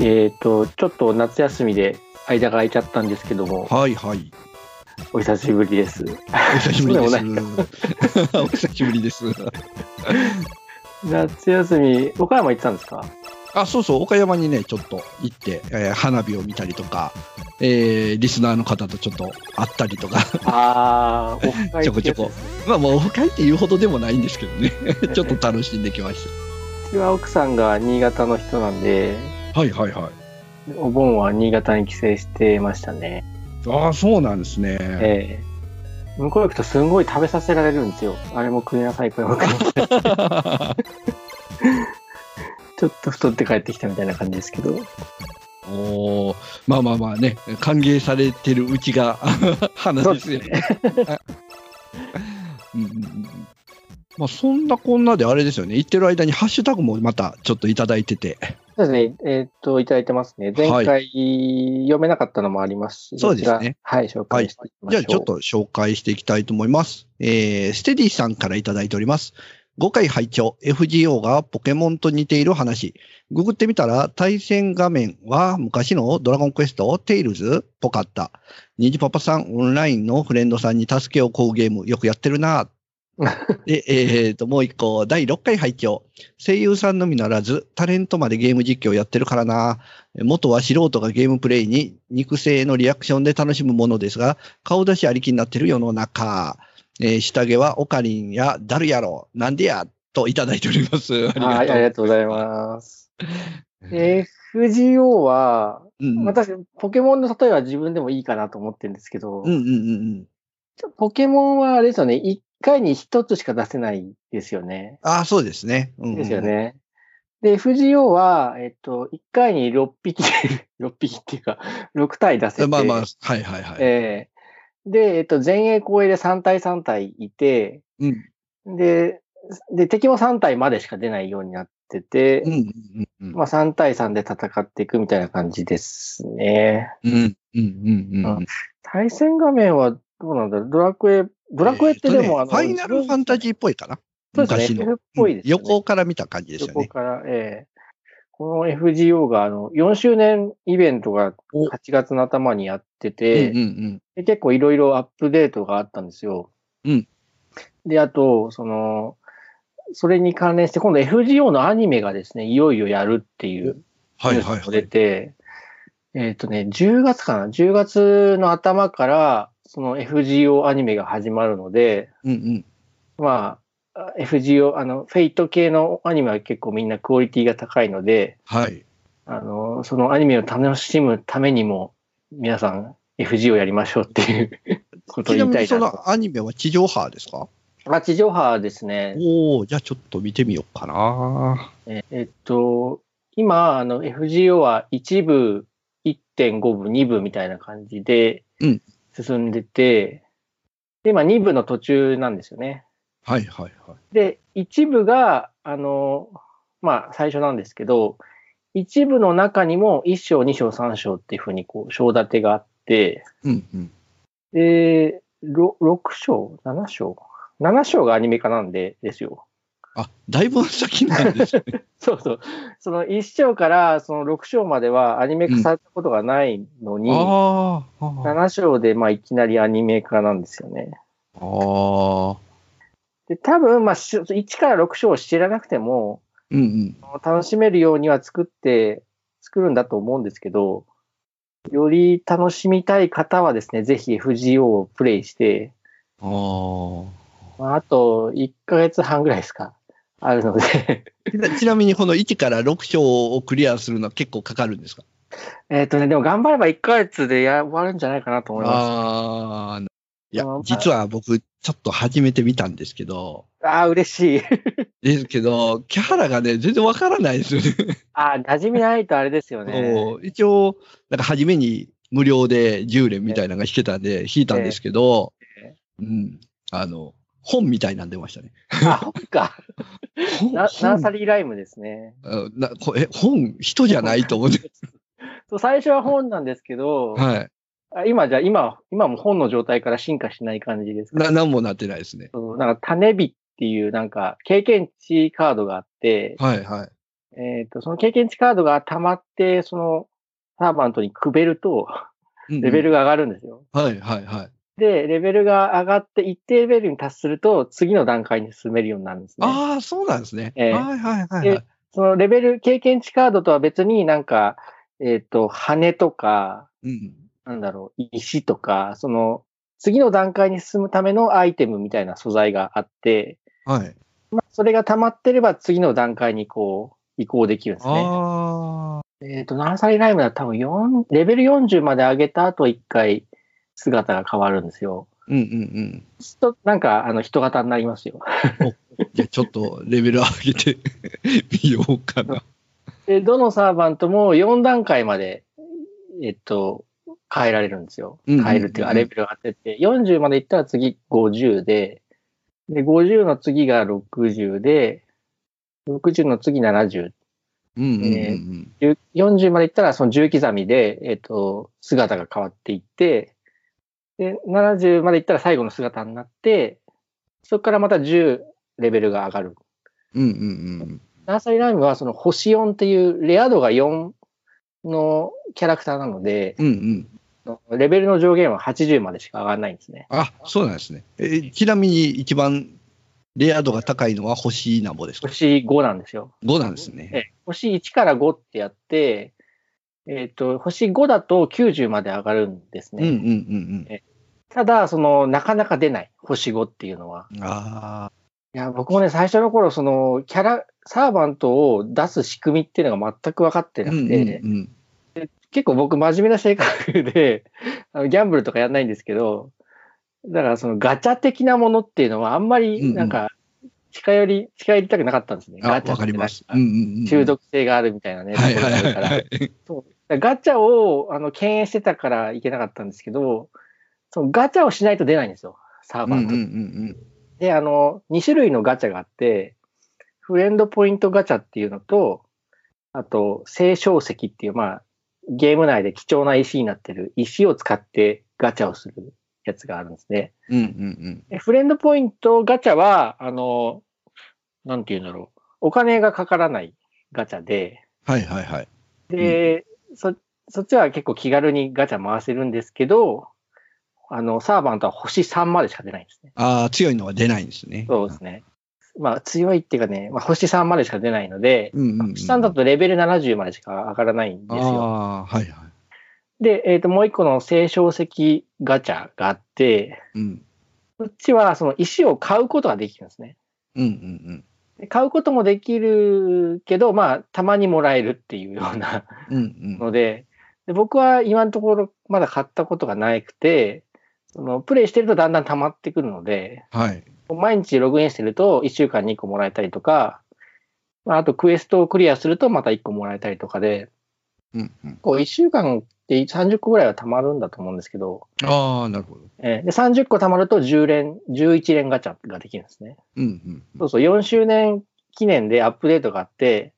えっ、と、ちょっと夏休みで間が空いちゃったんですけども、はいはい。お久しぶりです。お久しぶりです。お久しぶりです。夏休み、岡山行ってたんですか？あ、そうそう、岡山にね、ちょっと行って、えー花火を見たりとか、えーリスナーの方とちょっと会ったりとか、あー、オフ会ちょこちょこまあもうオフ会っていうほどでもないんですけどね、ちょっと楽しんできましうちは奥さんが新潟の人なんで、た。はいはいはい。お盆は新潟に帰省してましたね。ああ、そうなんですね。ええ向こう行くとすんごい食べさせられるんですよ。あれも食いなさい、これも食いなさい。ちょっと太って帰ってきたみたいな感じですけど。おーまあまあまあね、歓迎されてるうちが 花ですよね。うんまあそんなこんなであれですよね、言ってる間にハッシュタグもまたちょっといただいてて、そうですね。えーっと、いただいてますね。前回、読めなかったのもありますし、そうですねはい、紹介していきましょう。じゃあちょっと紹介していきたいと思います。えー、ステディさんからいただいております。5回拝聴 FGO がポケモンと似ている話。ググってみたら対戦画面は昔のドラゴンクエスト、テイルズっぽかった。ニジパパさんオンラインのフレンドさんに助けを請うゲームよくやってるな。で、えーと、もう一個、第6回拝聴声優さんのみならず、タレントまでゲーム実況やってるからな。元は素人がゲームプレイに肉声のリアクションで楽しむものですが、顔出しありきになってる世の中。えー下着はオカリンやダルやろ、なんでや、といただいております。ありがはい、ありがとうございます。FGO は、うん、私、ポケモンの例えは自分でもいいかなと思ってるんですけど、うんうんうんうん。ポケモンはあれですよね、一回に一つしか出せないですよね。ああ、そうですね。うんうんですよ。ね。で、FGO は、えっと、一回に6匹、6匹っていうか、6体出せて、まあまあ、はいはいはい。ええで、えっと、前衛後衛で3体3体いて、うんで、で、敵も3体までしか出ないようになってて、うんうんうんまあ3対3で戦っていくみたいな感じですね。うんうんうんうんうん。対戦画面はどうなんだろうドラクエ、ドラクエってでも、えーとねあの、ファイナルファンタジーっぽいかな。そうですね昔 FF のっ。ぽいですよねうん横から見た感じですよね。そこから、ええこの FGO が、あの、4周年イベントがお8月の頭にやってうんて、うんうん。で結構いろいろアップデートがあったんですよ。うん。で、あと、その、それに関連して、今度 FGO のアニメがですね、いよいよやるっていうはいニュースも出はいはい。て、えっ、とね、10月かな ?10 月の頭から、その FGO アニメが始まるので、うんうん。まあ、FGO、あの、フェイト系のアニメは結構みんなクオリティが高いので、はい。あの、そのアニメを楽しむためにも、皆さん FG をやりましょうっていうことをちなみにそ言いたいなと。のアニメは地上波ですか？あ、地上波ですね。おおじゃあちょっと見てみようかな。ええっと、今、あの、FGO は1部、1.5部、2部みたいな感じでうん進んでて、で、今2部の途中なんですよね。はいはいはい。で、1部が、あの、まあ、最初なんですけど、1部の中にも1章、2章、3章っていうふうに、こう、章立てがあって、うんうん。で、ろ6章 ?7 章 ?7 章がアニメ化なんで、ですよ。あ、だいぶ先なんですね。そうそう。その1章からその6章まではアニメ化されたことがないのに、ああ。あ7章でまあいきなりアニメ化なんですよね。あ。で、多分、まあ、し1から6章を知らなくても、うんうん。楽しめるようには作って、作るんだと思うんですけど、より楽しみたい方はですね、ぜひ FGO をプレイして、ああ。まあ、あと1ヶ月半ぐらいですか、あるので、ちなちなみにこの1から6章をクリアするのは結構かかるんですか？えっとね、でも頑張れば1ヶ月でや終わるんじゃないかなと思いまああ。いやまあ、実は僕、ちょっと始めてみたんですけど、す。ああ、嬉しい。ですけど、キャハラがね、全然わからないですよね。ああ、馴染みないとあれですよね。一応、なんか初めに無料で10連みたいなのが弾けたんで、弾いたんですけどえ、うん。あの、本みたいなん出ましたね。あ、本か。ナー本サリーライムですね。あなこえ、本、人じゃないと思って。そう最初は本なんですけど、はい。あ今じゃ、今、今も本の状態から進化しない感じですか？な、なんもなってないですね。そうなんか種火っていうなんか経験値カードがあって、はいはい。えっ、と、その経験値カードが溜まって、そのサーバントにくべると、うんうんレベルが上がるんですよ。はいはいはい。で、レベルが上がって一定レベルに達すると、次の段階に進めるようになるんですね。ああ、そうなんですね。ええはいはいはいはでい。そのレベル、経験値カードとは別になんか、えっ、と、羽とか、うん。なんだろう、石とか、その、次の段階に進むためのアイテムみたいな素材があって、はい。まあ、それが溜まってれば次の段階にこう、移行できるんですね。ああ。えっ、と、ナーサリーライムだ？と多分4、レベル40まで上げた後一回姿が変わるんですよ。うんうんうん。そうするとなんか、あの、人型になりますよ。じゃあちょっとレベル上げてみようかな。で、どのサーバントも4段階まで、えっと、変えられるんですよ。変えるっていうか、レベルが上がってって、40までいったら次50で、で、50の次が60で、60の次70、うんうんうんうん。10 40までいったらその10刻みで、えっと、姿が変わっていって、で、70までいったら最後の姿になって、そこからまた10レベルが上がる。うんうんうん。ナーサリーライムはその星4っていうレア度が4のキャラクターなので、うんうん。レベルの上限は80までしか上がらないんですね。あ、そうなんですね。えちなみに一番レア度が高いのは星なんぼですか？星5なんですよ。?5 なんですね。ええ星1から5ってやって、えっ、と、星5だと90まで上がるんですね。うんうんうんただ、その、なかなか出ない。星5っていうのは。うん。ああ。いや、僕もね、最初の頃、その、キャラ、サーバントを出す仕組みっていうのが全く分かってなくて、うんうん結構僕真面目な性格で、あのギャンブルとかやんないんですけど、だからそのガチャ的なものっていうのはあんまりなんか近寄り、近寄りたくなかったんですね。あ、ガチャわかります。うんうんうん。中毒性があるみたいなね。はいはいはいはい。そうガチャをあの敬遠してたからいけなかったんですけど、そのガチャをしないと出ないんですよ。サーバーと。うんうんうんで、あの、2種類のガチャがあって、フレンドポイントガチャっていうのと、あと、聖書石っていう、まあ、ゲーム内で貴重な石になってる石を使ってガチャをするやつがあるんですね。うん。うんうんでフレンドポイントガチャは、あの、なんて言うんだろう。お金がかからないガチャで、はいはいはい。で、そ、そっちは結構気軽にガチャ回せるんですけど、あの、サーバントは星3までしか出ないんですね。ああ、強いのは出ないんですね。そうですね。まあ強いっていうかね、まあ、星3までしか出ないので、うんうんうん。星3だとレベル70までしか上がらないんですよ。ああ、はいはい。で、えっ、と、もう一個の聖書石ガチャがあって、うん。こっちはその石を買うことができるんですね。うんうんで買うこともできるけど、まあ、たまにもらえるっていうようなうん。うんうん。ので、で僕は今のところまだ買ったことがなくて、そのプレイしてるとだんだん溜まってくるので、はい。毎日ログインしてると1週間に1個もらえたりとか、まあ、あとクエストをクリアするとまた1個もらえたりとかで、うんうん。こう1週間って30個ぐらいは溜まるんだと思うんですけど、ああ、なるほど。えーで30個溜まると10連、11連ガチャができるんですね。うんうん。そうそう、4周年記念でアップデートがあって、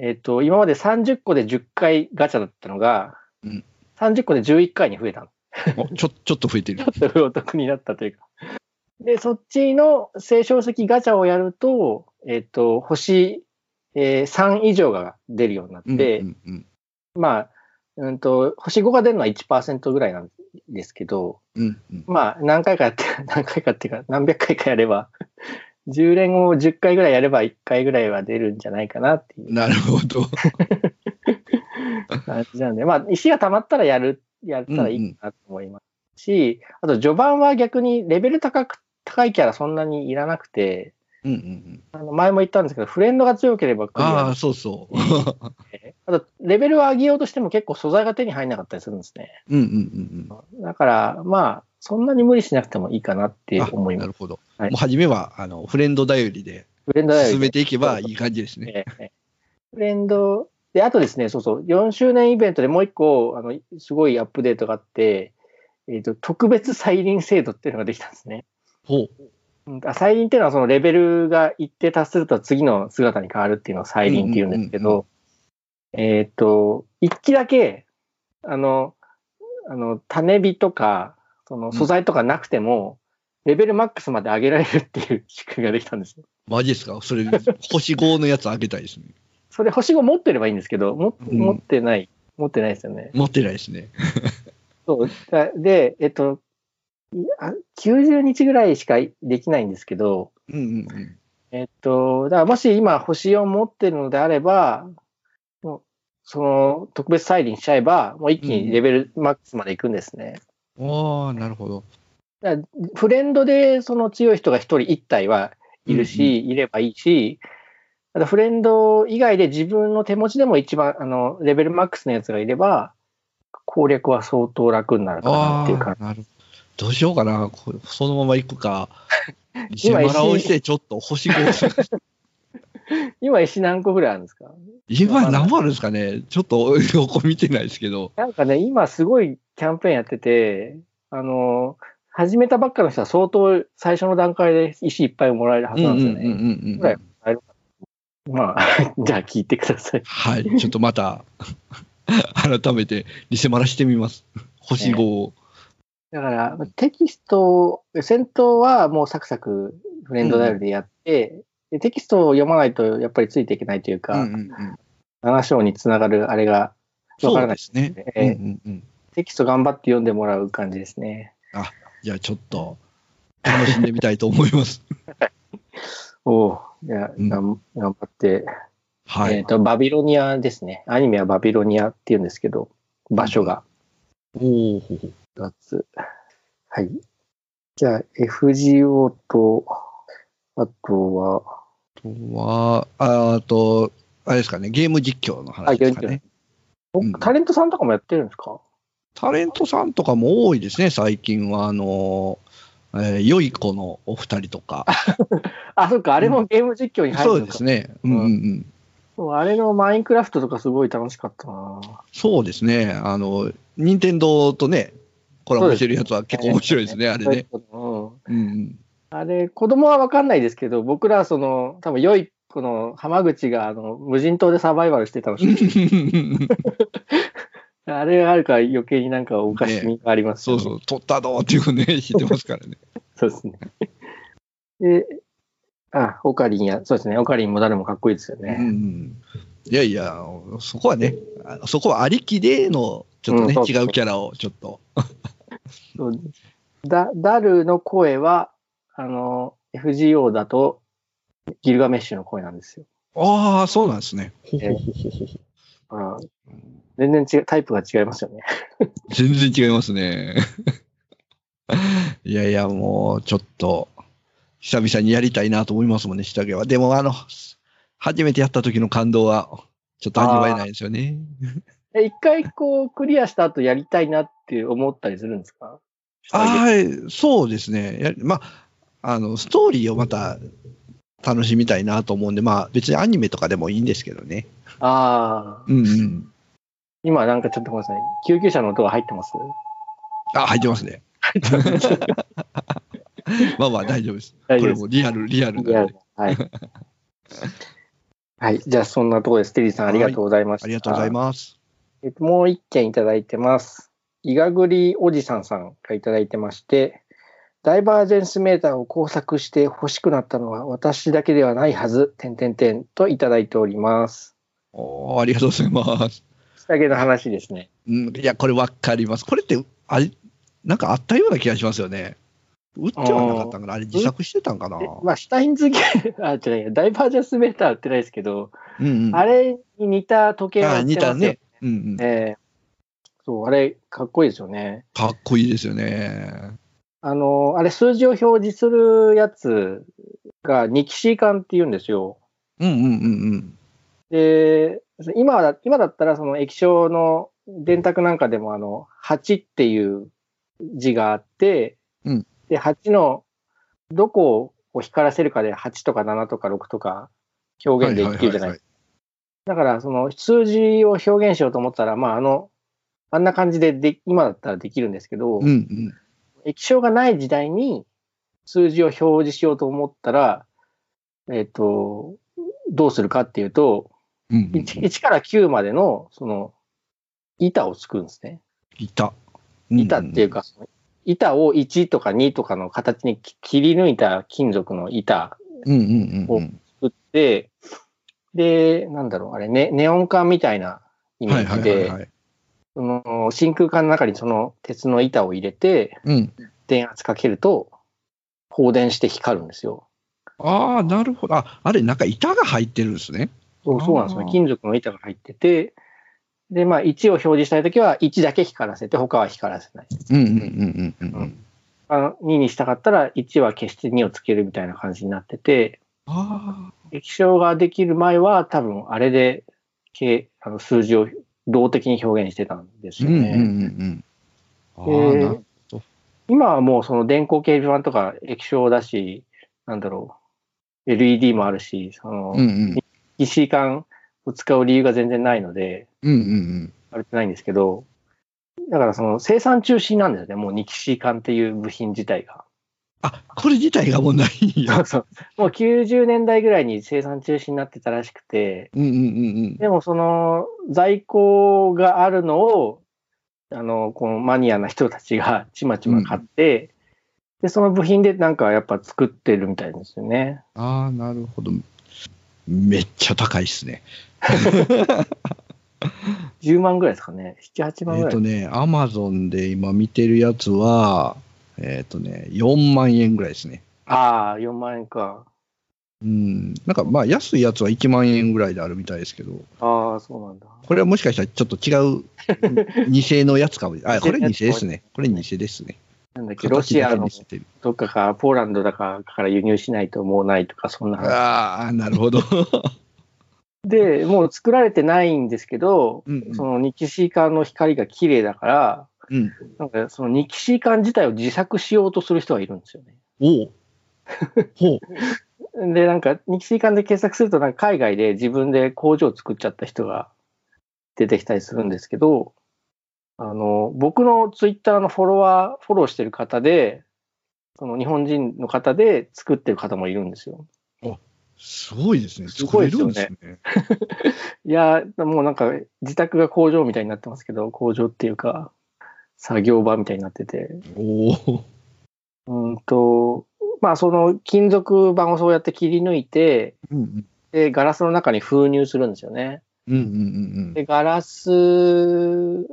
えっ、と、今まで30個で10回ガチャだったのが、うん30個で11回に増えたの。おちょ、ちょっと増えてる。ちょっとお得になったというか。で、そっちの聖書石ガチャをやると、えっ、と、星、えー3以上が出るようになって、うんうんまあ、うんと、星5が出るのは1%ぐらいなんですけど、うんうん。まあ、何回かやって、何回かっていうか、何百回かやれば、10連を10回ぐらいやれば1回ぐらいは出るんじゃないかなっていうなるほど。感じなんで、まあ、石が溜まったらやる、やったらいいかなと思いますし、あと序盤は逆にレベル高く、高いキャラそんなにいらなくて、うんうんうん。あの前も言ったんですけど、フレンドが強ければクリアああ、そうそう。あと、レベルを上げようとしても結構素材が手に入んなかったりするんですね。うんうんうんだから、まあ、そんなに無理しなくてもいいかなって思います。なるほど。はいもう初めは、あの、フレンド頼りでフレンドだよ進めていけばいい感じですね。フレンド、で、あとですね、そうそう、4周年イベントでもう一個、あの、すごいアップデートがあって、えっ、と、特別再臨制度っていうのができたんですね。ほう。再臨っていうのはそのレベルが一定達すると次の姿に変わるっていうのを再臨っていうんですけうんうんうんど、えっ、と、一機だけ、あの、あの、種火とか、その素材とかなくても、レベルマックスまで上げられるっていう仕組みができたんですよ。マジですか？それ、星5のやつあげたいですね。それ星5持ってればいいんですけど、もうん持ってない、持ってないですよね。持ってないですね。そう。だで、えっと、いあ90日ぐらいしかできないんですけど、うんうんうん。えっと、だからもし今星4持ってるのであれば、その特別再臨しちゃえば、もう一気にレベルマックスまで行くんですね。ああ、なるほど。フレンドでその強い人が一人一体はいるし、いればいいし、フレンド以外で自分の手持ちでも一番、あの、レベルマックスのやつがいれば、攻略は相当楽になるかなあっていう感あ、なるどうしようかな。こそのまま行くか。偽今マラをしてちょっと星5。じ。今石何個ぐらいあるんですか？今何もあるんですかね？ちょっと横見てないですけど。なんかね、今すごいキャンペーンやってて、あの、始めたばっかの人は相当最初の段階で石いっぱいもらえるはずなんですよね。まあ、じゃあ聞いてください。はい。ちょっとまた、改めて偽マラしてみます。星5を。だから、テキスト、戦闘はもうサクサクフレンドダイヤルでやって、でテキストを読まないとやっぱりついていけないというか、うんうんうん7章につながるあれがわからないですね。ええうんうんうんテキスト頑張って読んでもらう感じですね。じゃあちょっと、楽しんでみたいと思います。おおいや、うん頑張って、はいえっ、。と、バビロニアですね。アニメはバビロニアっていうんですけど、場所がおお。2つ。はい。じゃあ、FGO と、あとは、あとは、ああと、あれですかね、ゲーム実況の話ですかね。おうんタレントさんとかもやってるんですか？タレントさんとかも多いですね、最近は。あの、えー、良い子のお二人とか。あ、そっか、あれもゲーム実況に入るのか、そうですね。うんうんうん。あれのマインクラフトとかすごい楽しかったなそうですね。あの、任天堂とね、コラボしてるやつは結構面白いですね、あれね。。うんうんうん。あれ、子供はわかんないですけど、僕らはその、多分良いこの浜口があの無人島でサバイバルしてたの あれがあるから余計になんかおかしみがありますよね、そうそう、取ったどっていうね、知ってますからね。そうですね。で、あ、オカリンや、そうですね、オカリンも誰もかっこいいですようんうね。ん。いやいや、そこはね、あそこはありきでの、ちょっとね、うんそうそう違うキャラをちょっと。そうダダルの声は、あの、FGO だと、ギルガメッシュの声なんですよ。ああ、そうなんですね。ほほほほほあ全然違う、タイプが違いますよね。全然違いますね。いやいや、もう、ちょっと、久々にやりたいなと思いますもんね、下着は。でも、あの、初めてやった時の感動は、ちょっと味わえないですよね。え一回こう、クリアした後やりたいなって思ったりするんですか？ああ、そうですね。やまあ、あの、ストーリーをまた楽しみたいなと思うんで、まあ、別にアニメとかでもいいんですけどね。ああ、うんうん。今なんかちょっとごめんなさい。救急車の音が入ってます？あ、入ってますね。まあまあ、大丈夫です。これもリアル、リアルなんで。はい。はい。じゃあ、そんなところです。テリーさん、ありがとうございました。ありがとうございます。えっと、もう一件いただいてます。いがぐりおじさんさんがいただいてまして、ダイバージェンスメーターを工作して欲しくなったのは私だけではないはず、点点点といただいております。おーありがとうございます。下着の話ですね。うん、いや、これわかります。これって、あれ、なんかあったような気がしますよね。売ってはなかったんかな？あれ自作してたんかな？でまあ、シュタインズゲー、あ、違うダイバージェンスメーターは売ってないですけど、うんうん。あれに似た時計が売あ似ってますよたね。うんうん。ええそう、あれ、かっこいいですよね。かっこいいですよね。あの、あれ、数字を表示するやつが、ニキシー管って言うんですよ。うんうんうんうん。で、今だ今だったら、その液晶の電卓なんかでも、あの、8っていう字があって、うんで、8の、どこを光らせるかで8とか7とか6とか表現できるじゃないですか。だから、その数字を表現しようと思ったら、まあ、あの、あんな感じでで、今だったらできるんですけど、うんうん。液晶がない時代に数字を表示しようと思ったら、えっ、と、どうするかっていうと、うんうん 1, 1から9までの、その、板を作るんですね。いた。板っていうか、板を1とか2とかの形にき切り抜いた金属の板うんうんうんうん。作って、で、なんだろう、あれ、ね、ネオン管みたいなイメはいはいージで、はいはい。その真空管の中にその鉄の板を入れて、うん。電圧かけると、放電して光るんですよ。ああ、なるほど。あ、あれ、なんか板が入ってるんですね。そうそうなんですよあー金属の板が入ってて、で、まあ、1を表示したいときは、1だけ光らせて、他は光らせない。うんうんうんうんうんうん。あの2にしたかったら、1は消して2をつけるみたいな感じになってて、あ液晶ができる前は、多分、あれで、けあの数字を動的に表現してたんですよね。うんうんうん。ああ、でなる今はもうその電光掲示板とか液晶だし、なんだろう、LED もあるし、その、うんうん。EC 管を使う理由が全然ないので、うんうんうん。あれってないんですけど、だからその生産中止なんですよね、もうニキシー管っていう部品自体が。あ、これ自体がもうないん そやう。そう。もう90年代ぐらいに生産中止になってたらしくて、うんうんうんでもその在庫があるのを、あの、このマニアな人たちが ちまちま買って、で、その部品でなんかやっぱ作ってるみたいですよね。うん。ああ、なるほど。めっちゃ高いっすね。10万ぐらいですかね。7、8万えっ、ぐらい。とね、アマゾンで今見てるやつは、えっ、とね、4万円ぐらいですね。ああ、4万円か。うん。なんかまあ安いやつは1万円ぐらいであるみたいですけど、ああ、そうなんだ。これはもしかしたらちょっと違う 偽のやつかも。あ、これ偽ですね。これ偽ですね。なんだっけ、ロシアのどっかか、ポーランドだかから輸入しないともうないとか、そんな話。ああ、なるほど。で、もう作られてないんですけど、うんうんそのニキシー管の光が綺麗だから、うん。なんかそのニキシー管自体を自作しようとする人がいるんですよね。おう。ほう。で、なんか、ニキシー管で検索すると、なんか海外で自分で工場を作っちゃった人が出てきたりするんですけど、あの、僕のツイッターのフォロワー、フォローしてる方で、その日本人の方で作ってる方もいるんですよ。すごいですね。すごい作ですよすね。いや、もうなんか自宅が工場みたいになってますけど、工場っていうか、作業場みたいになってて、おお。うんと、まあその金属板をそうやって切り抜いて、うんうん。で、ガラスの中に封入するんですよね。うんうんうんで、ガラス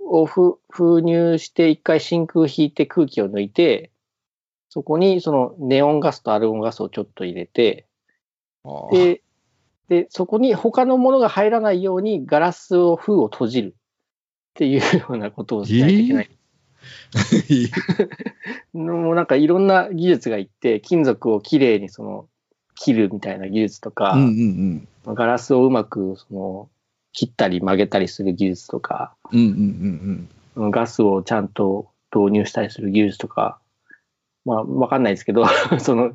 をふ封入して一回真空引いて空気を抜いて、そこにそのネオンガスとアルゴンガスをちょっと入れて、で、で、そこに他のものが入らないようにガラスを封を閉じるっていうようなことをしないといけない。もうなんかいろんな技術がいって、金属をきれいにその切るみたいな技術とか、うんうんガラスをうまくその切ったり曲げたりする技術とか、うん。うんうんうんガスをちゃんと導入したりする技術とか、まあわかんないですけど、その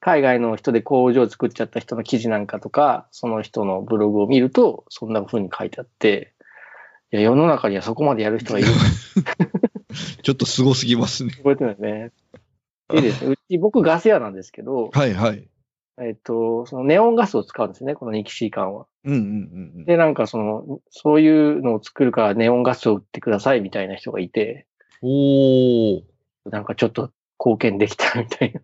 海外の人で工場を作っちゃった人の記事なんかとか、その人のブログを見ると、そんな風に書いてあって、いや世の中にはそこまでやる人がいるうん。ちょっとすごすぎますね。覚えてないね。でですね、うち僕ガス屋なんですけど、はいはい。えっと、そのネオンガスを使うんですね、このニキシー管は。うんうんうんで、なんかその、そういうのを作るからネオンガスを売ってくださいみたいな人がいて、うん。おお。なんかちょっと貢献できたみたいな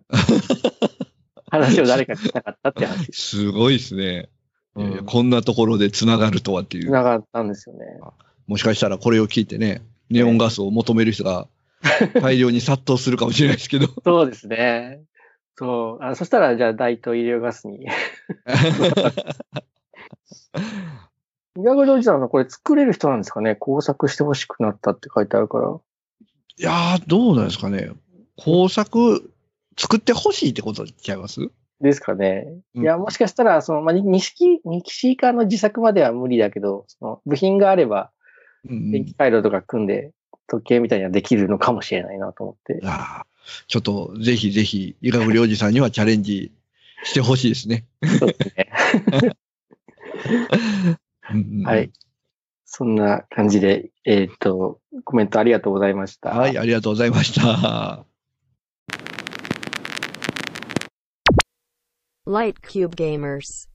話を誰かにしたかったって話。すごいですね。うんこんなところで繋がるとはっていう。繋がったんですよね。もしかしたらこれを聞いてね、ネオンガスを求める人が大量に殺到するかもしれないですけど。そうですね。そう。あそしたら、じゃあ、大東医療ガスに。医学おじさんのこれ作れる人なんですかね？工作してほしくなったって書いてあるから。いやー、どうなんですかね。工作作ってほしいってことちゃいます？ですかね。うんいや、もしかしたら、その、まあ、に錦、ニキシーカーの自作までは無理だけど、その部品があれば、うん電気回路とか組んで、時計みたいにはできるのかもしれないなと思ってい。やーちょっとぜひぜひ、医学領事さんにはチャレンジしてほしいですね。そうですね。はい。そんな感じで、えーっと、コメントありがとうございました。はい、ありがとうございました。Light Cube Gamers.